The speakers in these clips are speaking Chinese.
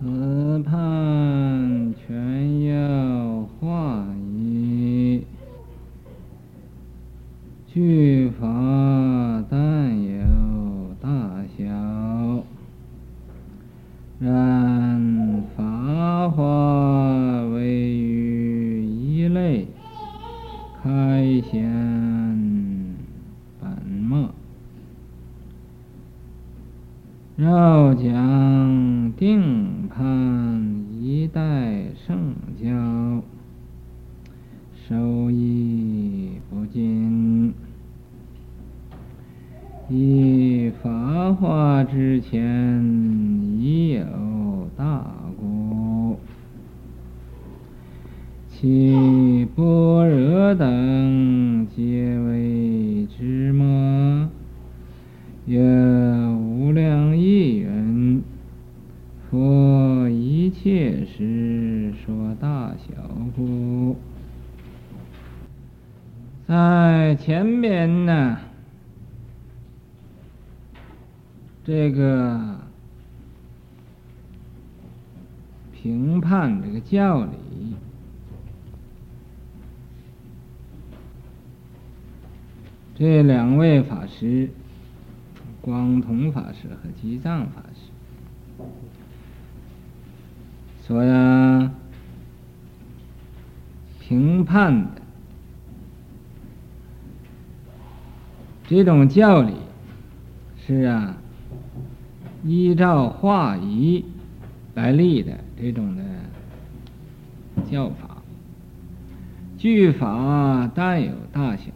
可怕全要化一，具法但有大小，然法华唯于一类，开显本末。绕讲定判一代圣教，受益不尽。以法华之前已有大故，其般若等皆为支末。有无量义云：佛一切时说大小故。在前面呢，这个评判这个教理，这两位法师。光同法师和基藏法师说呀，评判的这种教理是啊，依照化仪来立的这种的教法，具法但有大小。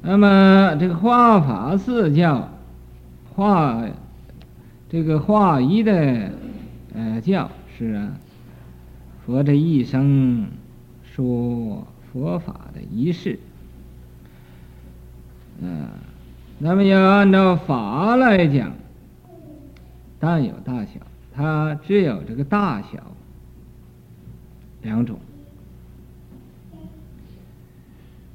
那么这个化法四教，化这个化一的呃教是啊，佛这一生说佛法的仪式，嗯、那么要按照法来讲，但有大小，它只有这个大小两种。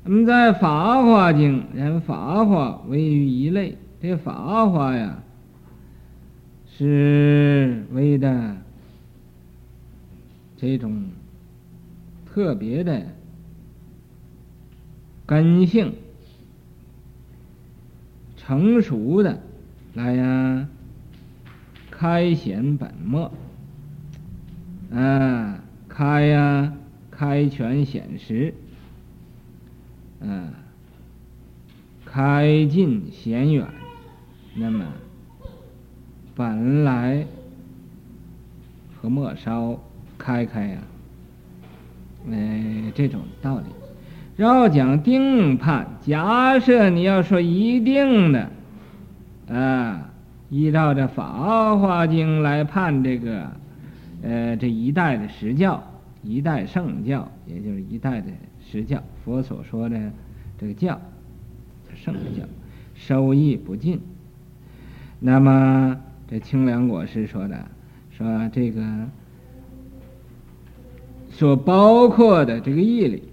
那么在《法华经》，人法华为于一类。这法华呀，是为的这种特别的根性成熟的来呀，开显本末，啊，开呀，开权显实。嗯，开近显远，那么本来和末梢开开呀、啊，哎，这种道理。绕讲定判，假设你要说一定的，啊，依照这《法华经》来判这个，呃，这一代的实教，一代圣教，也就是一代的。实教，佛所说的这个教，圣教，收益不尽。那么这清凉果师说的，说这个所包括的这个义理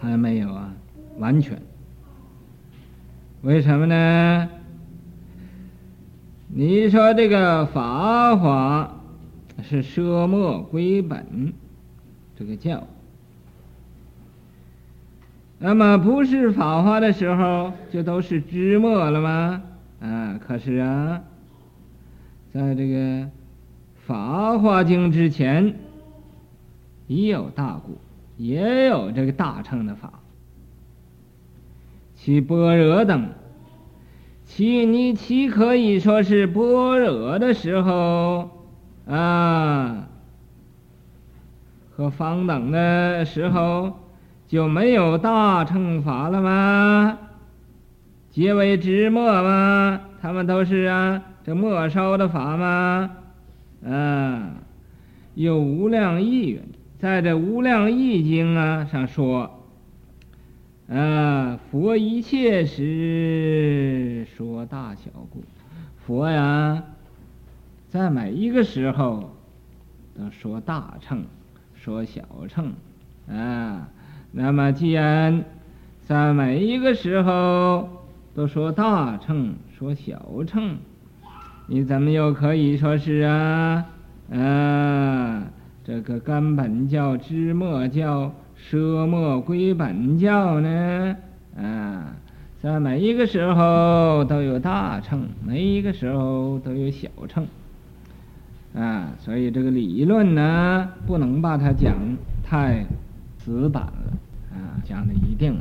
还没有啊完全。为什么呢？你说这个法华是奢末归本，这个教。那么不是法华的时候，就都是支末了吗？啊，可是啊，在这个《法华经》之前，已有大故，也有这个大乘的法，其般若等，其你岂可以说是般若的时候啊，和方等的时候？就没有大乘法了吗？皆为支末吗？他们都是啊，这末梢的法吗？啊，有无量意，在这无量意经啊上说，啊，佛一切时说大小故，佛呀，在每一个时候都说大乘，说小乘，啊。那么，既然在每一个时候都说大乘，说小乘，你怎么又可以说是啊？啊，这个根本教、枝末教、舍末归本教呢？啊，在每一个时候都有大乘，每一个时候都有小乘。啊，所以这个理论呢，不能把它讲太死板了。啊，讲的一定。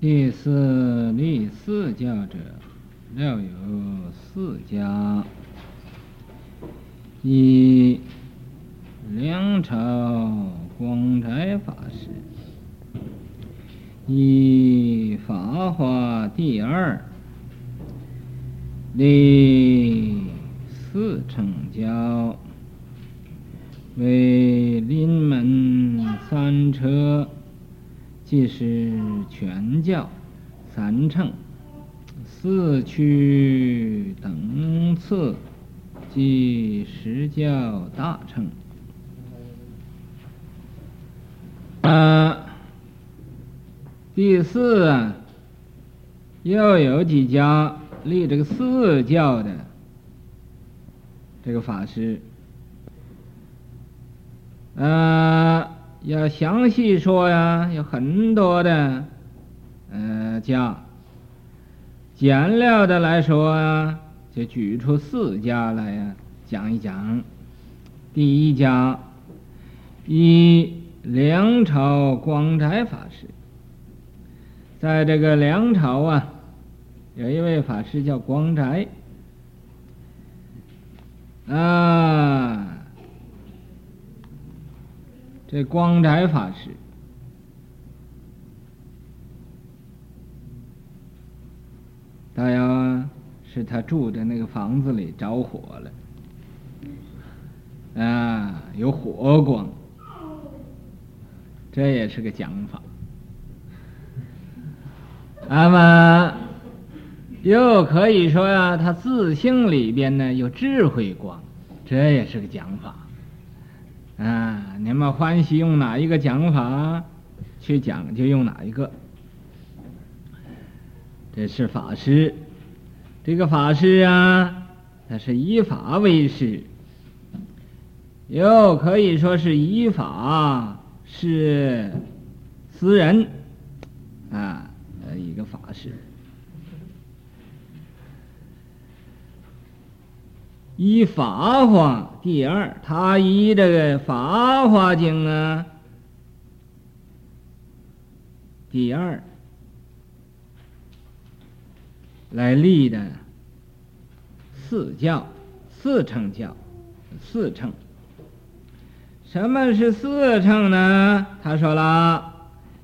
第四立四教者，料有四家：一梁朝光斋法师，一法华第二。立四乘教，为临门三车，即是全教三乘，四趣等次，即十教大乘。啊，第四又有几家？立这个四教的这个法师，呃，要详细说呀，有很多的呃家。简略的来说啊，就举出四家来呀，讲一讲。第一家，一梁朝光斋法师，在这个梁朝啊。有一位法师叫光斋，啊，这光斋法师，大约是他住的那个房子里着火了，啊，有火光，这也是个讲法，那么。又可以说呀、他自性里边呢有智慧光，这也是个讲法。啊，你们欢喜用哪一个讲法去讲，就用哪一个。这是法师，这个法师啊，他是以法为师，又可以说是以法是私人，啊，呃，一个法师。依法华第二，他以这个《法华经》啊，第二来立的四教，四乘教，四乘。什么是四乘呢？他说了，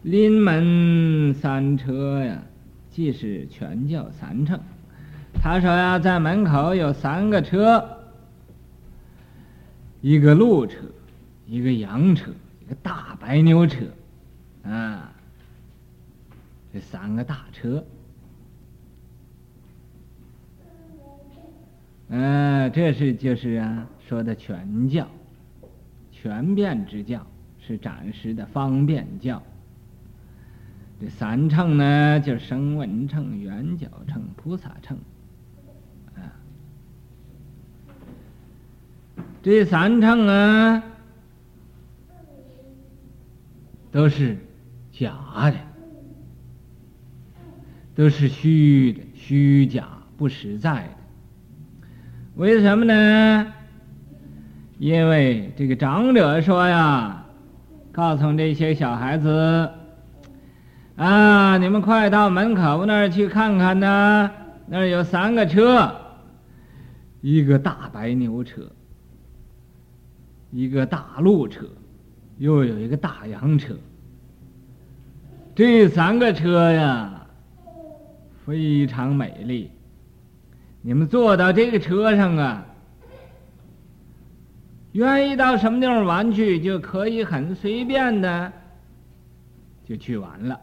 临门三车呀，即是全教三乘。他说呀，在门口有三个车，一个鹿车，一个羊车，一个大白牛车，啊，这三个大车，嗯、这是就是啊说的全教，全遍之教，是暂时的方便教。这三乘呢，就是声闻乘、缘觉乘、菩萨乘。这三乘啊，都是假的，都是虚的，虚假不实在的。为什么呢？因为这个长者说呀，告诉这些小孩子啊，你们快到门口那儿去看看呐，那儿有三个车，一个大白牛车。一个大鹿车，又有一个大洋车，这三个车呀，非常美丽。你们坐到这个车上啊，愿意到什么地方玩去，就可以很随便的就去玩了。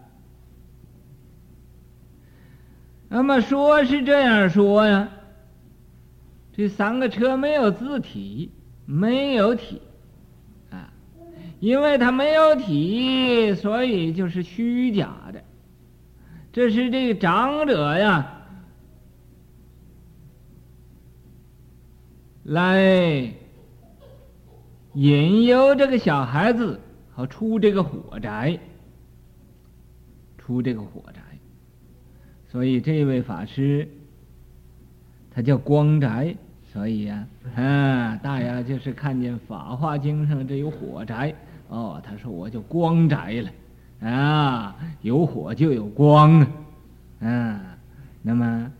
那么说是这样说呀，这三个车没有字体。没有体，啊，因为它没有体，所以就是虚假的。这是这个长者呀，来引诱这个小孩子，好出这个火宅，出这个火宅。所以这位法师，他叫光宅。所以呀、啊，大家就是看见《法华经》上这有火宅，哦，他说我就光宅了。啊，有火就有光啊，啊，那么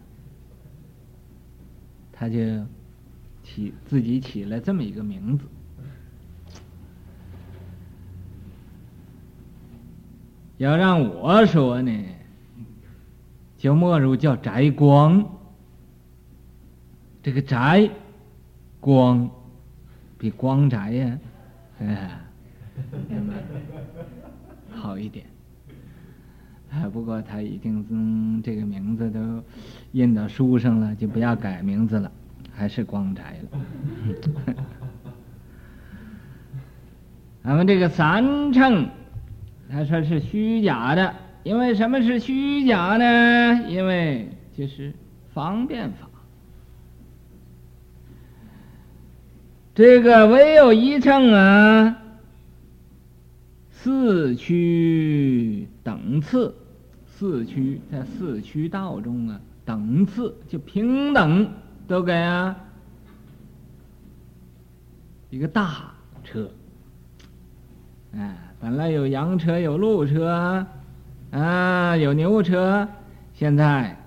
他就起自己起了这么一个名字。要让我说呢，就莫如叫宅光。这个宅光比光宅呀，哎，那么。好一点，不过他已经从这个名字都印到书上了，就不要改名字了，还是光宅了。咱们这个三乘，他说是虚假的，因为什么是虚假呢？因为就是方便法，这个唯有一乘啊。四驱等次，四驱在四驱道中啊，等次就平等都给啊一个大车，哎，本来有羊车有鹿车啊，有牛车，现在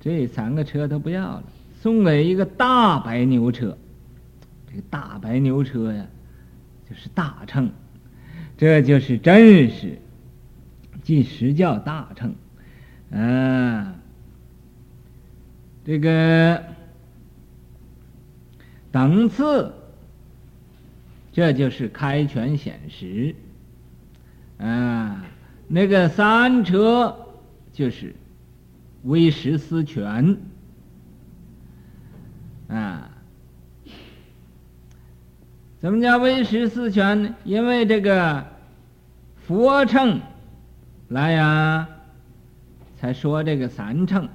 这三个车都不要了，送给一个大白牛车。这个大白牛车呀，就是大乘。这就是真实，即实叫大乘，啊，这个等次，这就是开权显实，啊，那个三车就是唯识思权，啊，怎么叫唯识思权？因为这个。佛乘来呀，才说这个三乘。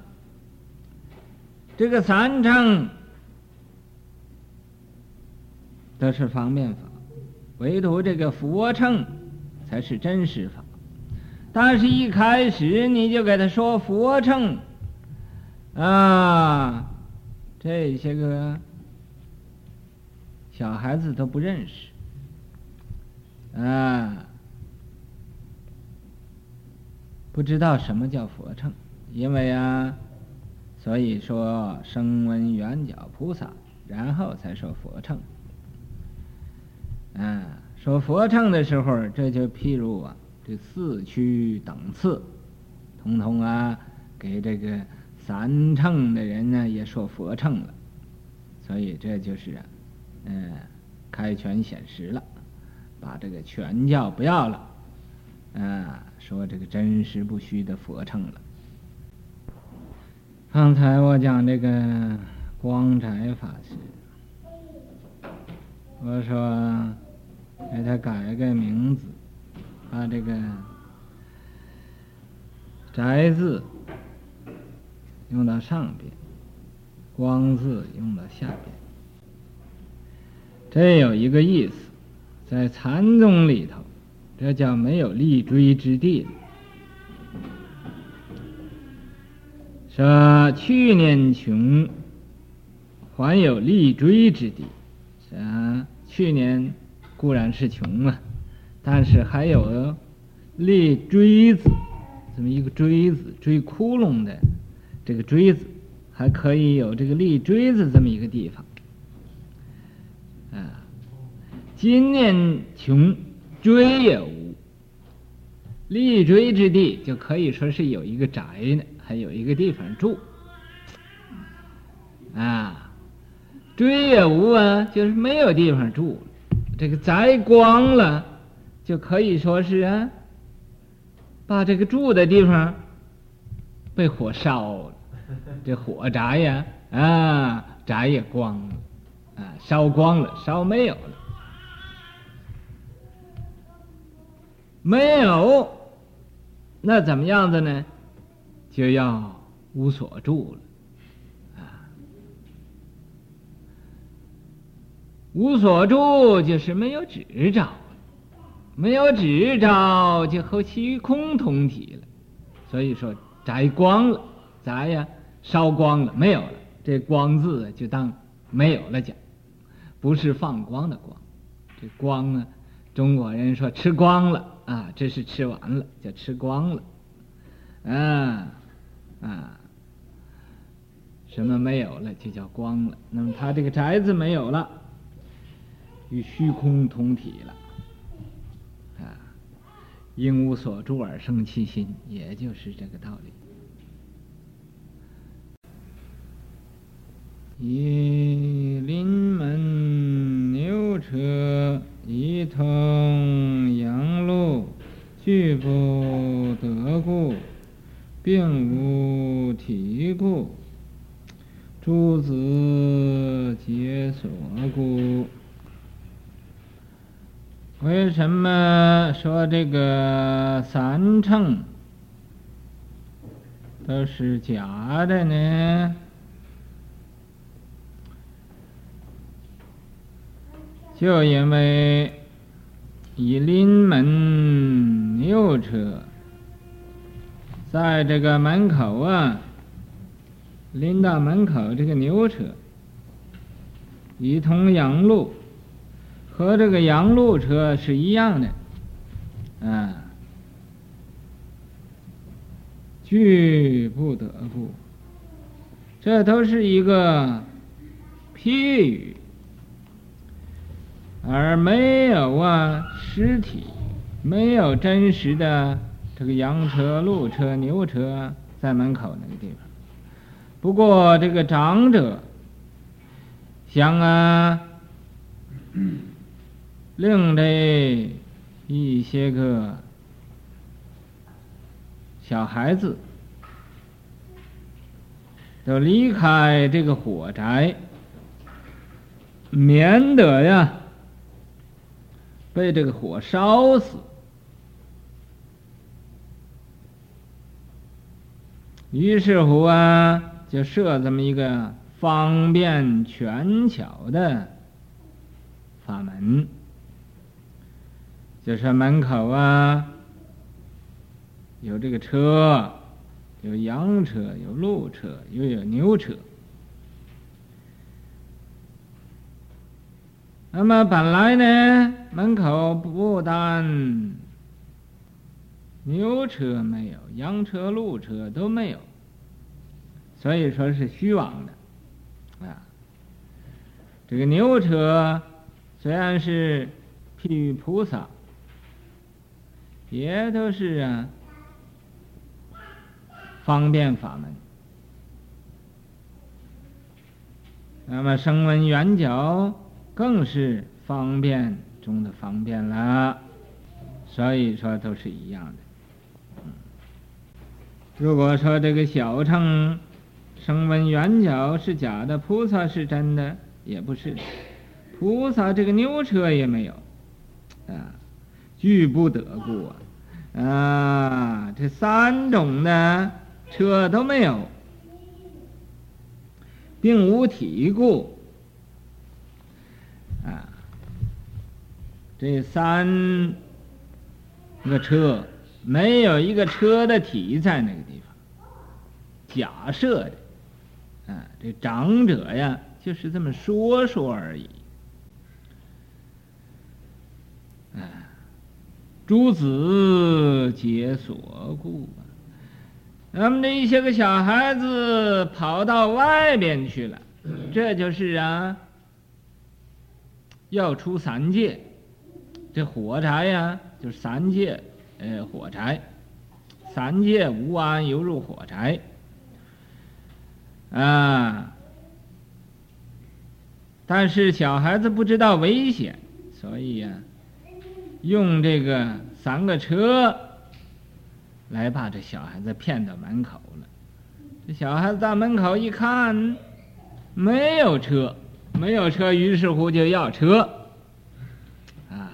这个三乘都是方便法，唯独这个佛乘才是真实法。但是，一开始你就给他说佛乘啊，这些个小孩子都不认识啊。不知道什么叫佛乘，因为啊，所以说声闻缘觉菩萨，然后才说佛乘。啊，说佛乘的时候，这就譬如啊，这四驱等次，统统啊，给这个三乘的人呢也说佛乘了，所以这就是啊，嗯，开权显实了，把这个权教不要了，啊。说这个真实不虚的佛乘了。刚才我讲这个光宅法师，我说给他改个名字，把这个宅字用到上边，光字用到下边。这有一个意思，在禅宗里头。这叫没有立锥之地。说去年穷，还有立锥之地。啊，去年固然是穷啊，但是还有立锥子，这么一个锥子，锥窟窿的这个锥子，还可以有这个立锥子这么一个地方。啊，今年穷。锥也无，立锥之地就可以说是有一个宅呢，还有一个地方住。啊，锥也无啊，就是没有地方住。这个宅光了，就可以说是啊，把这个住的地方被火烧了，这火宅呀，啊，宅也光了，啊，烧光了，烧没有了。没有，那怎么样子呢？就要无所住了，无所住就是没有执照，没有执照就和虚空同体了，所以说摘光了，摘呀烧光了，没有了，这光字就当没有了讲，不是放光的光，这光呢，中国人说吃光了。啊，这是吃完了，就吃光了，啊，啊，什么没有了，就叫光了。那么他这个宅子没有了，与虚空同体了，啊，应无所住而生其心，也就是这个道理。一临门牛车一通。具不得故，并无体故，诸子皆所故。为什么这个三乘都是假的呢？就因为以临门。牛车在这个门口啊，临到门口这个牛车，一通羊路，和这个羊路车是一样的，啊，去不得不，这都是一个譬喻，而没有啊尸体。没有真实的这个羊车、鹿车、牛车在门口那个地方。不过这个长者，像啊，另类一些个小孩子，都离开这个火宅，免得呀被这个火烧死。于是乎啊，就设这么一个方便权巧的法门，就是门口啊，有这个车，有羊车，有鹿车，又有牛车。那么本来呢，门口不但牛车没有，羊车、鹿车都没有，所以说是虚妄的，啊。这个牛车虽然是譬喻菩萨，也都是啊方便法门。那么声闻缘觉更是方便中的方便了，所以说都是一样的。如果说这个小乘声闻缘觉是假的，菩萨是真的，也不是。菩萨这个牛车也没有，啊，俱不得故啊，啊，这三种呢车都没有，并无体故，啊，这三个车。没有一个车的体在那个地方，假设的，啊，这长者呀，就是这么说说而已，啊，诸子皆所故，那么这一些个小孩子跑到外边去了，这就是啊，要出三界，这火柴呀，就是三界。呃，火柴，三界无安，犹如火柴，啊！但是小孩子不知道危险，所以呀、啊，用这个三个车来把这小孩子骗到门口了，这小孩子到门口一看，没有车，没有车，于是乎就要车。啊。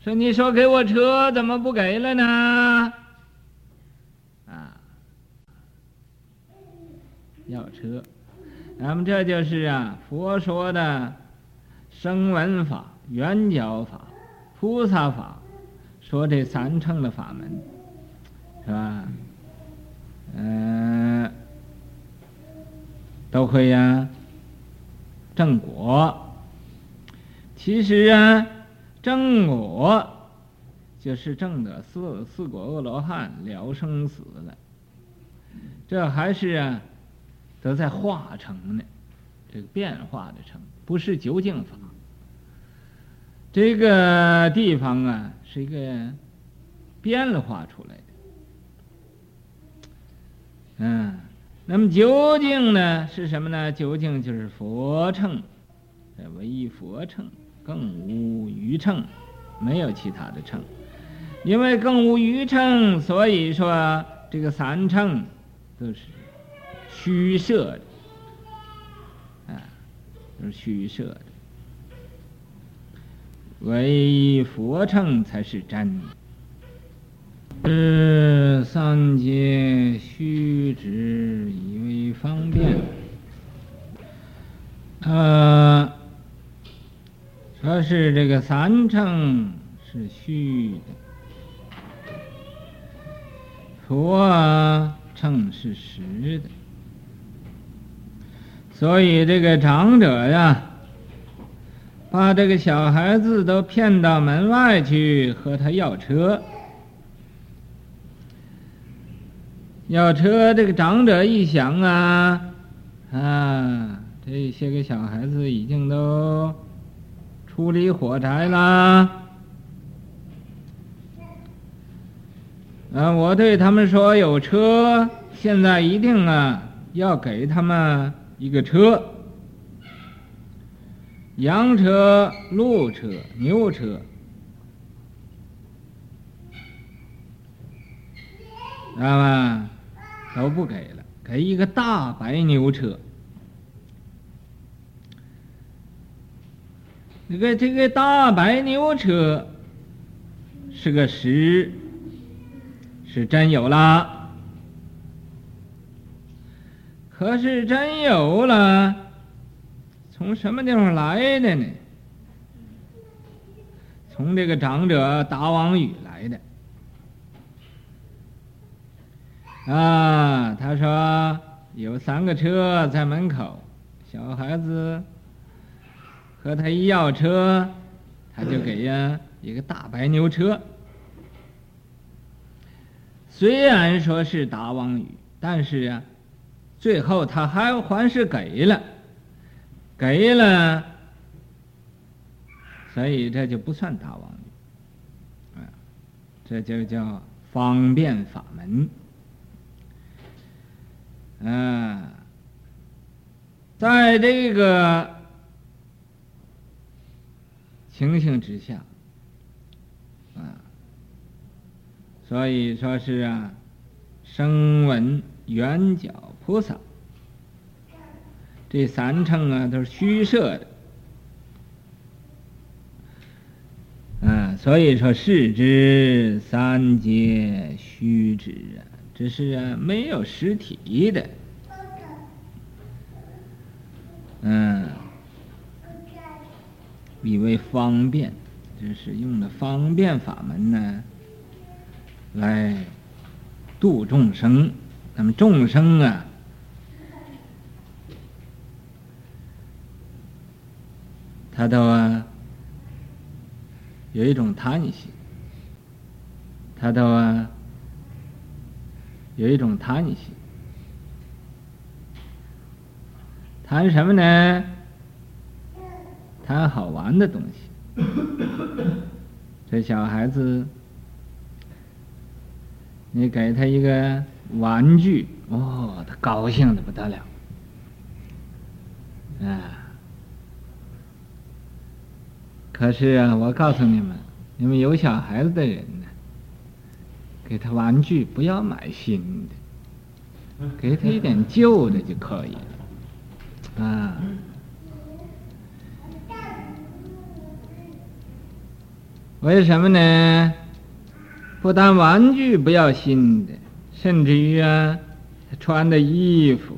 说你说给我车，怎么不给了呢？啊。要车，那么这就是啊，佛说的声闻法、圆角法、菩萨法。说这三乘的法门，是吧？嗯、都会呀、啊，正果。其实啊，正果就是证得四四果阿罗汉了生死了。这还是啊。都在化成呢，这个变化的成，不是究竟法。这个地方啊，是一个变化出来的。嗯，那么究竟呢是什么呢？究竟就是佛乘，唯一佛乘，更无余乘，没有其他的乘。因为更无余乘，所以说这个三乘都是。虚设的，啊，都是虚设的，唯佛乘才是真。是三界虚执以为方便，呃，说是这个三乘是虚的，佛乘是实的。所以这个长者呀，把这个小孩子都骗到门外去和他要车，要车。这个长者一想啊，啊，这些个小孩子已经都出离火宅啦，啊，我对他们说有车，现在一定啊要给他们。一个车，羊车、鹿车、牛车，知道吗？都不给了，给一个大白牛车。这个这个大白牛车是个实，是真有了。可是真有了，从什么地方来的呢？从这个长者达王宇来的。啊，他说有三个车在门口，小孩子和他一要车，他就给呀一个大白牛车。虽然说是达王宇，但是啊。最后他还还是给了，给了，所以这就不算大王，啊，这就叫方便法门，啊，在这个情形之下，啊，所以说是啊，声闻缘觉。菩萨，这三乘啊都是虚设的，啊，所以说是之三界虚之啊，这是啊没有实体的，嗯，以为方便，就是用的方便法门呢，来度众生，那么众生啊。他都啊，有一种贪心，他都啊，有一种贪心，贪什么呢？贪好玩的东西。这小孩子，你给他一个玩具，哦，他高兴的不得了，啊。可是啊，我告诉你们，你们有小孩子的人呢，给他玩具不要买新的，给他一点旧的就可以了，啊。为什么呢？不但玩具不要新的，甚至于啊，穿的衣服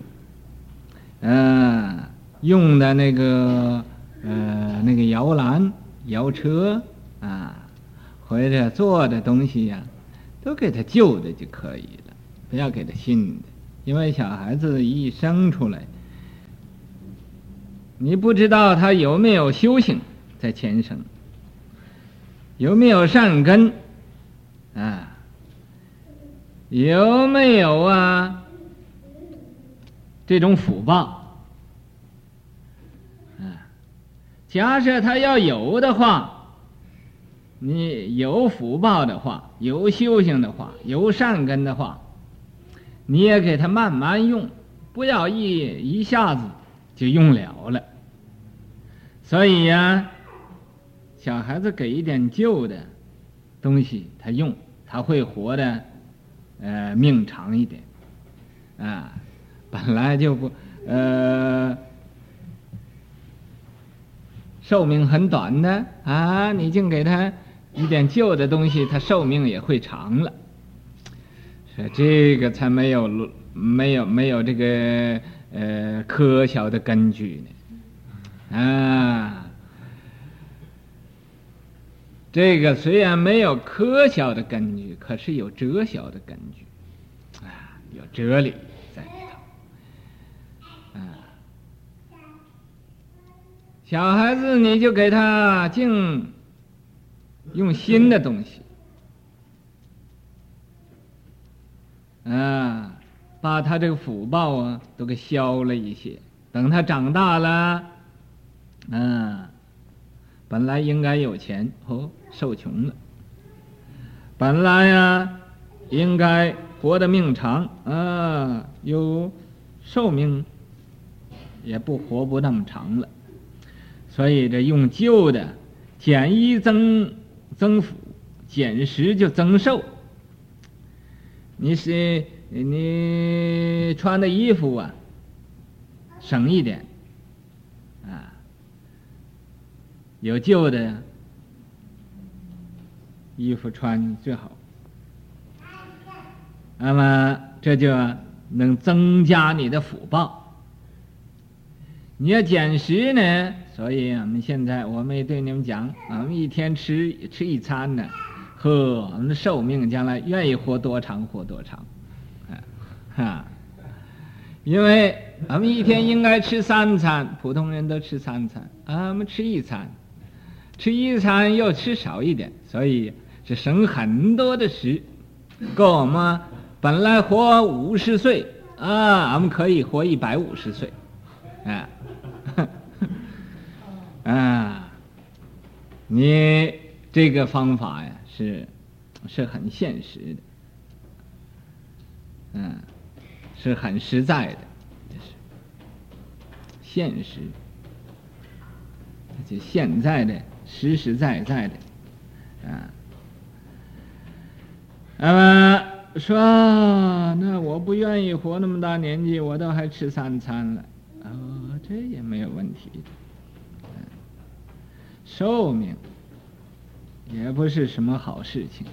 嗯，用的那个呃那个摇篮、摇车啊，或者做的东西呀、都给他旧的就可以了，不要给他新的，因为小孩子一生出来，你不知道他有没有修行在前生，有没有善根啊。有没有啊？这种福报，啊，假设他要有的话，你有福报的话，有修行的话，有善根的话，你也给他慢慢用，不要一一下子就用了了。所以呀，小孩子给一点旧的东西他用，他会活的。呃，命长一点，啊，本来就不，呃，寿命很短的啊，你净给他一点旧的东西，他寿命也会长了。说这个才没有没有没有这个呃科学的根据呢，啊。这个虽然没有科学的根据，可是有哲学的根据，啊，有哲理在里头，啊，小孩子你就给他净用新的东西，啊，把他这个福报啊都给消了一些，等他长大了，啊。本来应该有钱哦，受穷了。本来呀，应该活得命长啊，有寿命，也不活不那么长了。所以这用旧的减一增增福，减十就增寿。你是你穿的衣服啊，省一点啊。有旧的衣服穿最好，那么这就能增加你的福报。你要减食呢，所以我们现在我们也对你们讲，我们一天吃吃一餐呢，呵，我们的寿命将来愿意活多长活多长，啊，哈，因为我们一天应该吃三餐，普通人都吃三餐，啊，我们吃一餐。吃一餐又吃少一点，所以是省很多的食。够我们本来活五十岁啊，我们可以活一百五十岁，啊，啊，你这个方法呀是是很现实的，嗯，是很实在的，这是现实，就现在的。实实在在的，啊，那么说，那我不愿意活那么大年纪，我都还吃三餐了，哦，这也没有问题的，寿命也不是什么好事情，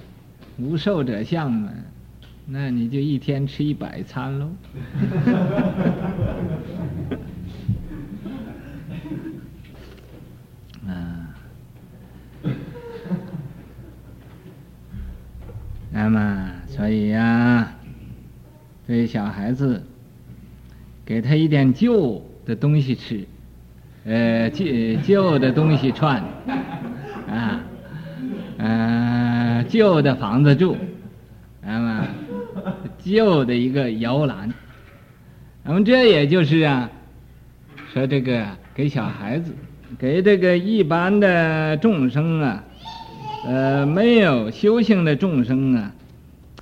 无寿者相嘛，那你就一天吃一百餐喽。那么，所以呀、啊，对小孩子，给他一点旧的东西吃，呃，旧旧的东西穿，啊，呃，旧的房子住，那么旧的一个摇篮，那么这也就是啊，说这个给小孩子，给这个一般的众生啊。呃，没有修行的众生啊，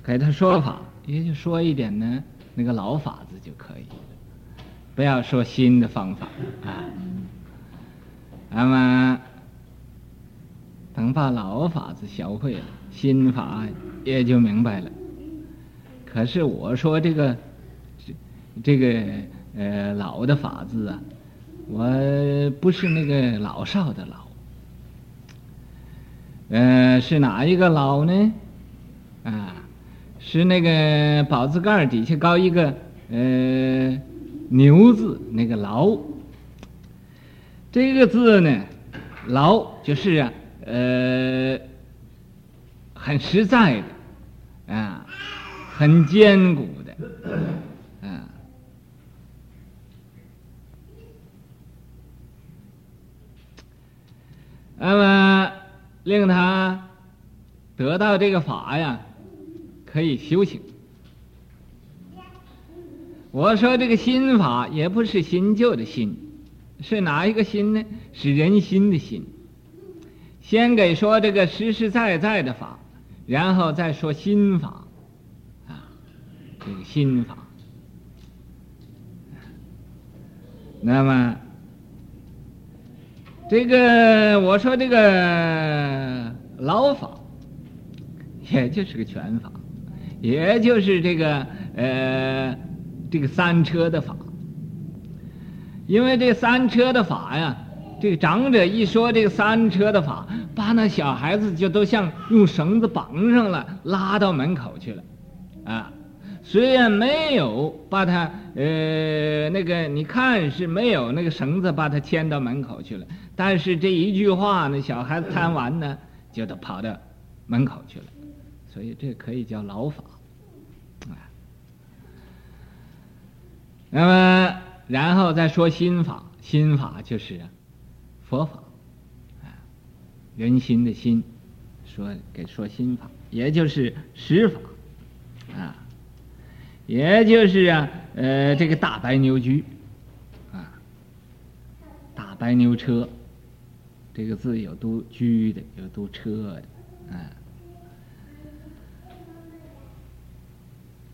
给他说法，也就说一点呢，那个老法子就可以，不要说新的方法啊。那么等把老法子学会了，新法也就明白了。可是我说这个这个呃老的法子啊，我不是那个老少的老。呃，是哪一个老呢？啊，是那个宝字盖底下高一个呃牛字那个劳，这个字呢，劳就是啊，呃，很实在的，啊，很坚固的，啊，那么令他得到这个法呀，可以修行。我说这个心法也不是新旧的心，是哪一个心呢？是人心的心。先给说这个实实在在的法，然后再说心法，啊，这个心法。那么，这个我说这个老法，也就是个拳法，也就是这个呃。这个三车的法，因为这三车的法呀，这个长者一说这个三车的法，把那小孩子就都像用绳子绑上了，拉到门口去了，啊，虽然没有把他呃那个你看是没有那个绳子把他牵到门口去了，但是这一句话，那小孩子贪玩呢，就都跑到门口去了，所以这可以叫老法。那么，然后再说心法，心法就是佛法，啊，人心的心，说给说心法，也就是实法，啊，也就是啊，呃，这个大白牛车，啊，大白牛车，这个字有读驹的，有读车的，啊，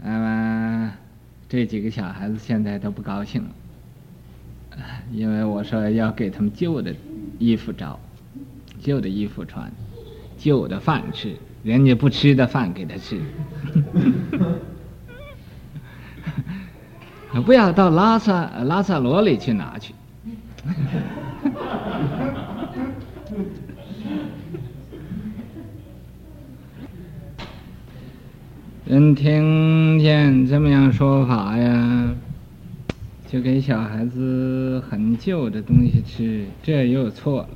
那么。这几个小孩子现在都不高兴了，因为我说要给他们旧的衣服着，旧的衣服穿，旧的饭吃，人家不吃的饭给他吃，不要到拉萨拉萨罗里去拿去。人听见这么样说法呀，就给小孩子很旧的东西吃，这又错了。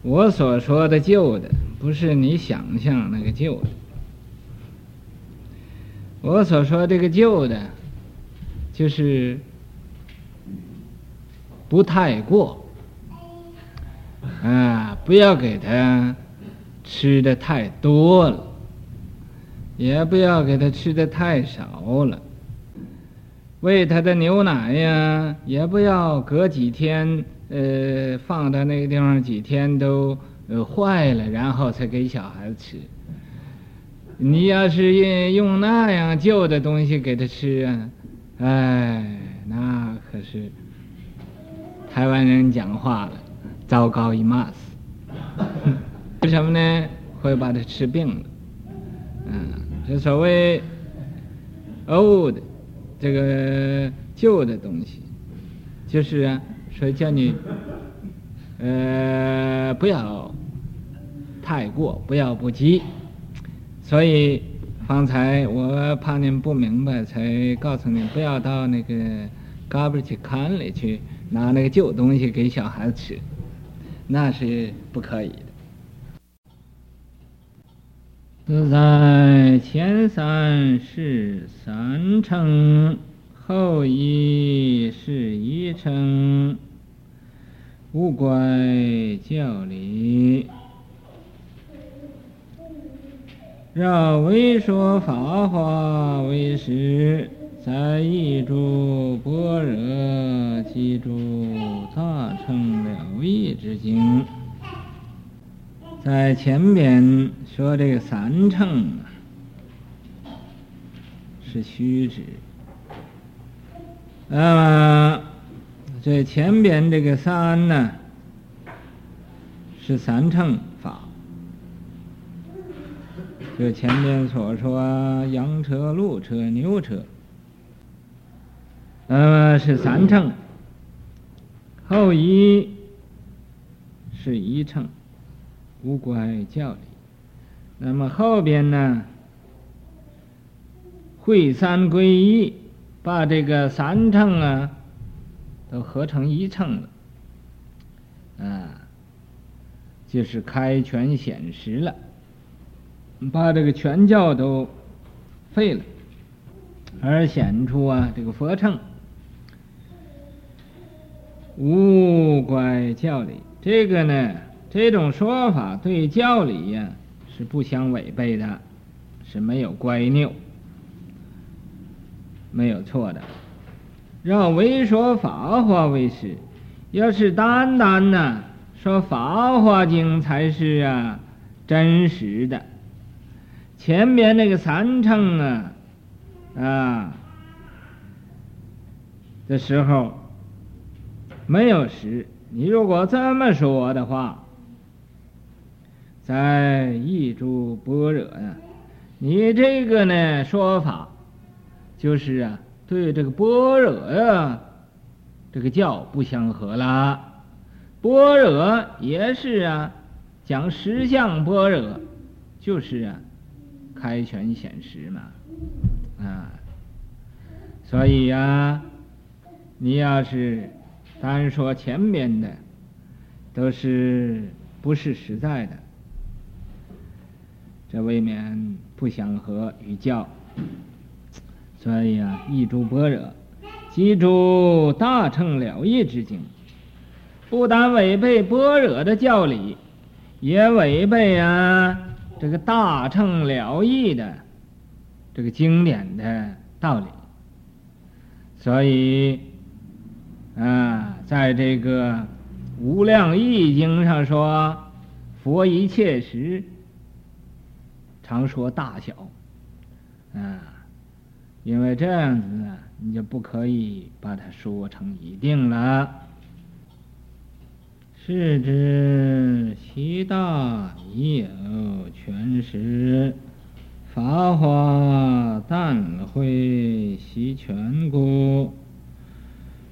我所说的旧的，不是你想象那个旧的。我所说这个旧的，就是不太过，啊，不要给他吃的太多了。也不要给他吃的太少了，喂他的牛奶呀，也不要隔几天，呃，放到那个地方几天都呃坏了，然后才给小孩子吃。你要是用用那样旧的东西给他吃啊，哎，那可是台湾人讲话了，糟糕一码子。为什么呢？会把他吃病了，嗯。这所谓 old，这个旧的东西，就是啊，说叫你呃不要太过，不要不及。所以方才我怕您不明白，才告诉你不要到那个 garbage can 里去拿那个旧东西给小孩子吃，那是不可以自在前三是三乘，后一是一乘，无怪教理。若为说法华为实，在一诸般若及诸大乘了义之经。在前边说这个三乘是虚指，那么这前边这个三呢是三乘法，就前边所说羊车、鹿车、牛车，那么是三乘，后一是一乘。无怪教理，那么后边呢？会三归一把这个三乘啊都合成一乘了，啊，就是开权显实了，把这个权教都废了，而显出啊这个佛乘，无乖教理。这个呢，这种说法对教理呀、是不相违背的，是没有乖谬。没有错的，让唯说法华为实。要是单单呢说法华经才是啊真实的，前面那个三乘啊啊的时候没有实。你如果这么说的话，在异诸般若呀，你这个呢说法。就是啊，对这个般若呀，这个教不相合了。般若也是啊，讲实相般若，就是啊，开权显实嘛，啊，所以呀、啊，你要是单说前面的，都是不是实在的，这未免不相合与教。所以啊，一诸般若，即诸大乘了义之经，不但违背般若的教理，也违背啊这个大乘了义的这个经典的道理。所以啊，在这个无量义经上说，佛一切时常说大小，啊。因为这样子呢，你就不可以把它说成一定了。是知其大已有全实，法华但会悉全故，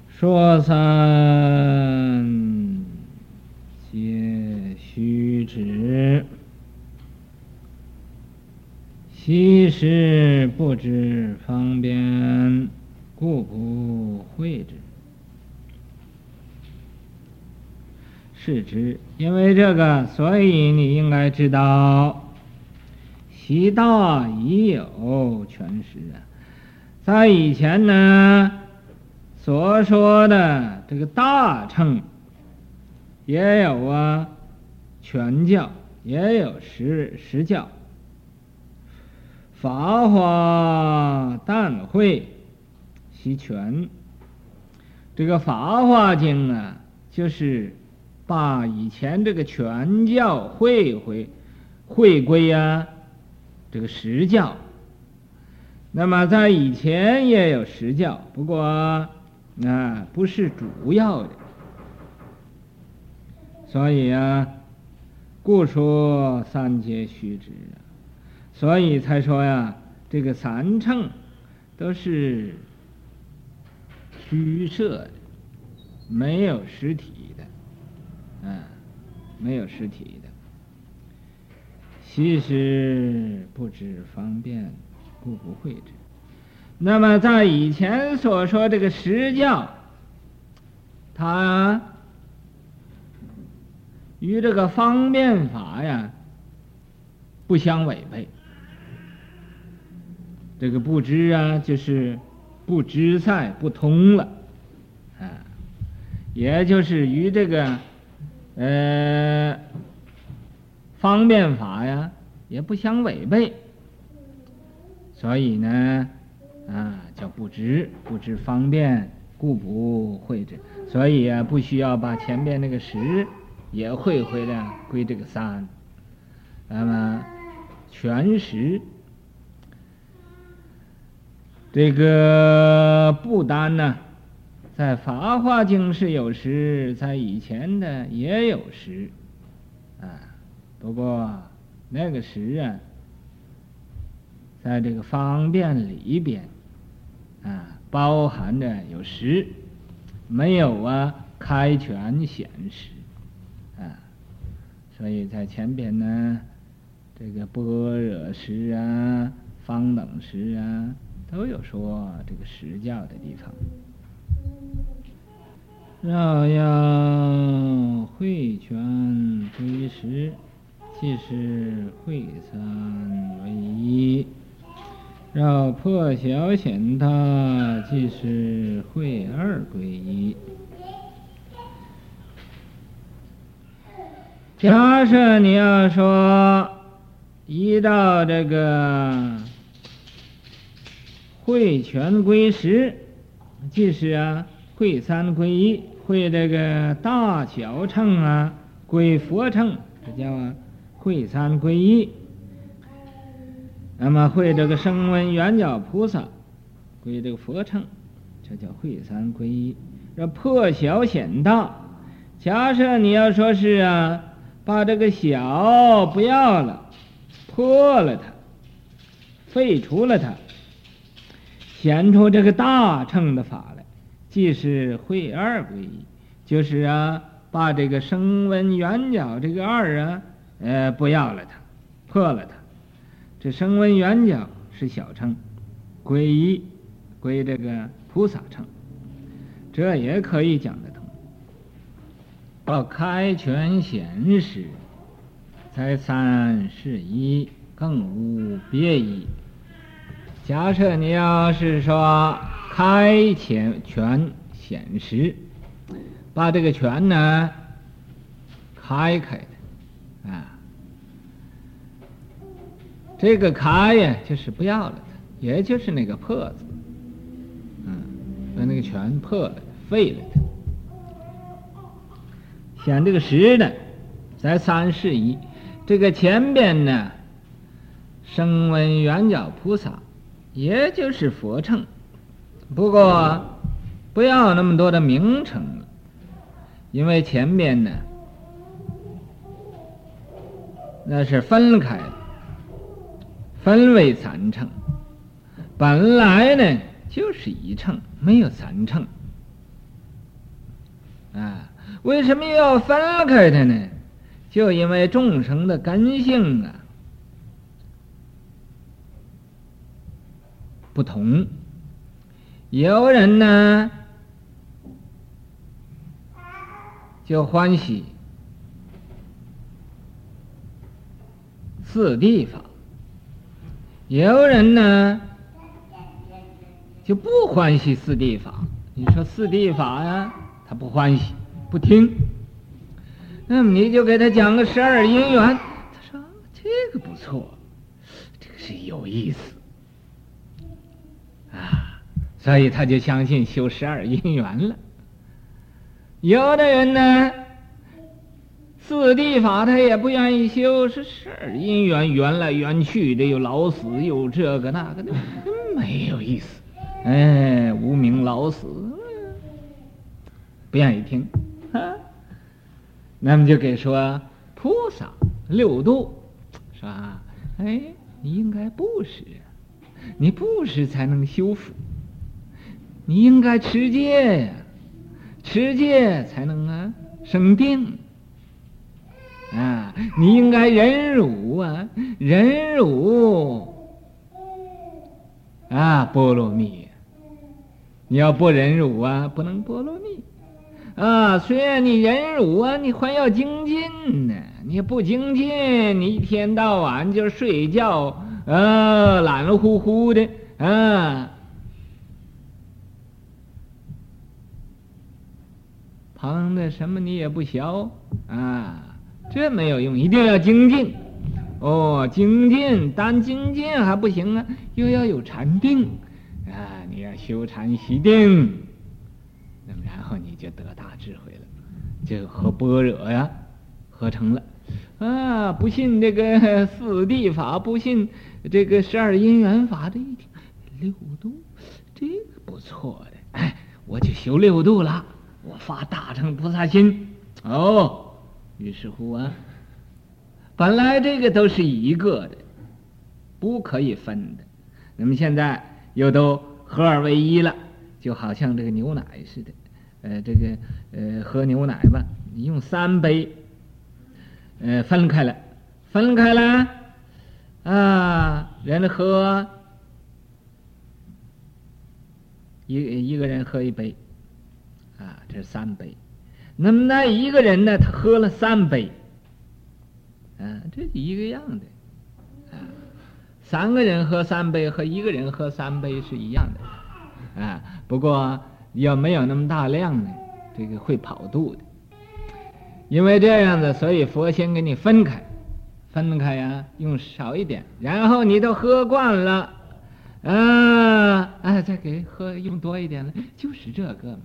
说三皆虚指。其实不知方便，故不会之。是知，因为这个，所以你应该知道，习大已有权实啊。在以前呢，所说的这个大乘，也有啊，全教，也有实实教。法华但会悉全，这个《法华经》啊，就是把以前这个全教会回会归啊，这个实教。那么在以前也有实教，不过啊不是主要的，所以啊，故说三皆虚指。所以才说呀，这个三乘都是虚设的，没有实体的，嗯，没有实体的。其实不知方便，故不会之。那么在以前所说这个实教，它与这个方便法呀不相违背。这个不知啊，就是不知在不通了，啊，也就是与这个呃方便法呀也不相违背，所以呢啊叫不知，不知方便，故不会之，所以啊不需要把前面那个十也会回来归这个三，那么全十。这个不单呢，在《法华经》是有时，在以前的也有时，啊，不过那个时啊，在这个方便里边，啊，包含着有时，没有啊开权显实，啊，所以在前边呢，这个般若时啊，方等时啊。都有说这个实教的地方。绕要会全归实，即是会三为一；绕破晓显大，即是会二归一。假设你要说一到这个会全归实，即是啊会三归一。会这个大小乘啊，归佛乘，这叫啊会三归一。那么会这个声闻缘觉菩萨，归这个佛乘，这叫会三归一。这破小显大，假设你要说是啊，把这个小不要了，破了它，废除了它，显出这个大乘的法来。即是会二归一，就是啊，把这个声闻缘觉这个二啊，呃，不要了它，破了它。这声闻缘觉是小乘，归一归这个菩萨乘，这也可以讲得通。到开权显时，才三是一，更无别一。假设你要是说。开权权显实，把这个权呢开开的啊，这个开呀就是不要了的，也就是那个破字，嗯，把那个权破了，废了它。显这个实呢，在三世一，这个前边呢，声闻缘觉菩萨，也就是佛乘。不过，不要那么多的名称了，因为前面呢，那是分开的，分为三乘。本来呢就是一乘，没有三乘。啊，为什么又要分开它呢？就因为众生的根性啊不同。有人呢，就欢喜四地法；有人呢，就不欢喜四地法。你说四地法呀，他不欢喜，不听。那么你就给他讲个十二因缘，他说这个不错，这个是有意思。啊所以他就相信修十二因缘了。有的人呢，四地法他也不愿意修，是十二因缘，缘来缘去的，又老死又这个那个的，没有意思。哎，无名老死，不愿意听。啊，那么就给说菩萨六度，是吧？哎，你应该不是，你布施才能修福。你应该持戒呀，持戒才能啊生定啊！你应该忍辱啊，忍辱啊，波罗蜜。你要不忍辱啊，不能波罗蜜啊。虽然你忍辱啊，你还要精进呢。你不精进，你一天到晚就睡觉啊，懒乎乎的啊。旁的什么你也不学啊，这没有用，一定要精进。哦，精进，单精进还不行啊，又要有禅定啊，你要修禅习定，那么然后你就得大智慧了，就和般若呀合成了啊。不信这个 四谛法，不信这个十二因缘法的，一听六度，这个不错的，哎，我就修六度了。我发大乘菩萨心，哦，于是乎啊，本来这个都是一个的，不可以分的，那么现在又都合二为一了，就好像这个牛奶似的，呃，这个呃喝牛奶吧，你用三杯，呃分开了，分开了，啊，人喝一一个人喝一杯，啊，这是三杯。那么那一个人呢，他喝了三杯，啊，这一个样的，啊，三个人喝三杯和一个人喝三杯是一样的，啊，不过要没有那么大量呢，这个会跑肚的。因为这样子，所以佛先给你分开，分开呀，用少一点，然后你都喝惯了。啊，哎，再给喝用多一点了，就是这个嘛。